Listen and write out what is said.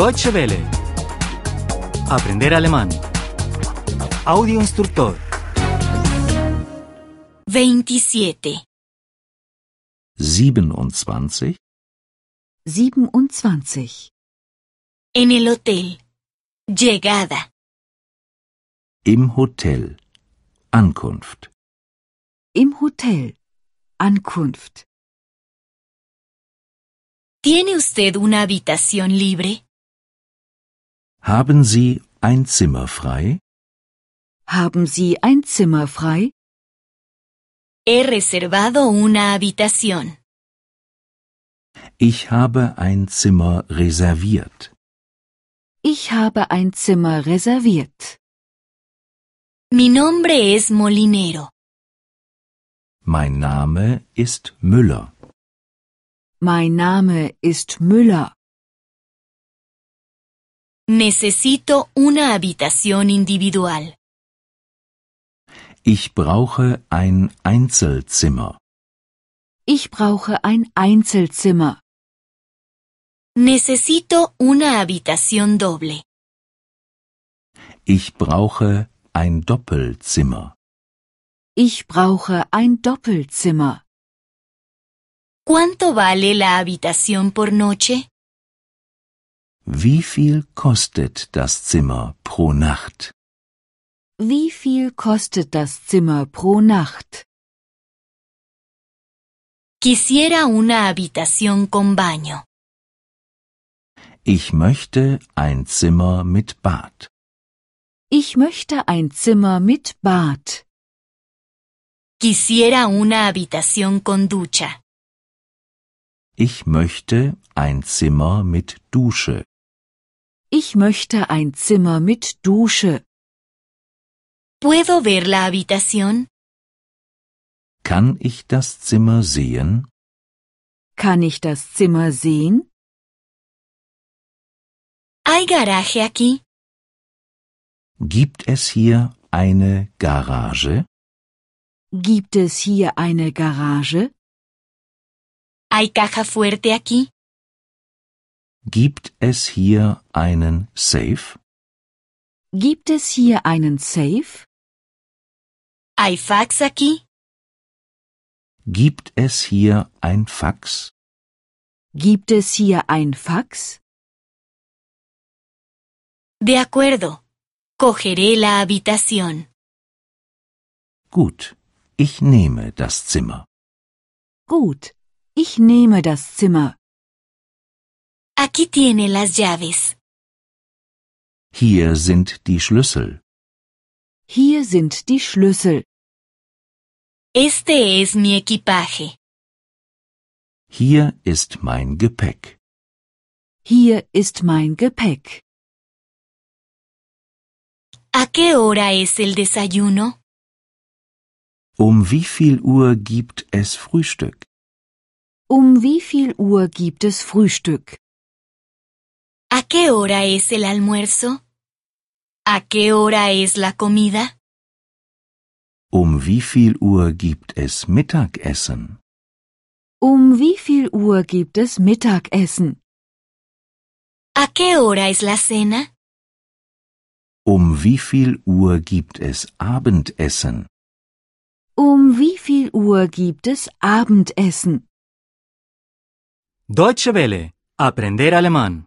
Deutsche Welle. Aprender alemán. Audio instructor. 27. 27. 27. En el hotel. Llegada. Im Hotel. Ankunft. Im Hotel. Ankunft. ¿Tiene usted una habitación libre? Haben Sie ein Zimmer frei? Haben Sie ein Zimmer frei? He reservado una habitación. Ich habe ein Zimmer reserviert. Ich habe ein Zimmer reserviert. Mi nombre es Molinero. Mein Name ist Müller. Mein Name ist Müller. Necesito una habitación individual. Ich brauche ein Einzelzimmer. Ich brauche ein Einzelzimmer. Necesito una habitación doble. Ich brauche ein Doppelzimmer. Ich brauche ein Doppelzimmer. ¿Cuánto vale la habitación por noche? Wie viel kostet das Zimmer pro Nacht? Wie viel kostet das Zimmer pro Nacht? Quisiera una habitación con baño. Ich möchte ein Zimmer mit Bad. Ich möchte ein Zimmer mit Bad. Quisiera una habitación con ducha. Ich möchte ein Zimmer mit Dusche. Ich möchte ein Zimmer mit Dusche. ¿Puedo ver la habitación? Kann ich das Zimmer sehen? Kann ich das Zimmer sehen? ¿Hay garaje aquí? Gibt es hier eine Garage? Gibt es hier eine Garage? ¿Hay caja fuerte aquí? Gibt es hier einen Safe? Gibt es hier einen Safe? ¿Hay fax aquí? Gibt es hier ein Fax? Gibt es hier ein Fax? De acuerdo. Cogeré la habitación. Gut, ich nehme das Zimmer. Gut, ich nehme das Zimmer. Aquí tiene las llaves. Hier sind die Schlüssel. Hier sind die Schlüssel. Este es mi equipaje. Hier ist mein Gepäck. Hier ist mein Gepäck. ¿A qué hora es el desayuno? Um wie viel Uhr gibt es Frühstück? Um wie viel Uhr gibt es Frühstück? ¿A qué hora es el almuerzo? ¿A qué hora es la comida? Um wie viel Uhr gibt es Mittagessen? Um wie viel Uhr gibt es Mittagessen? ¿A qué hora es la cena? Um wie viel Uhr gibt es Abendessen? Um wie viel Uhr gibt es Abendessen? Deutsche Welle. Aprender alemán.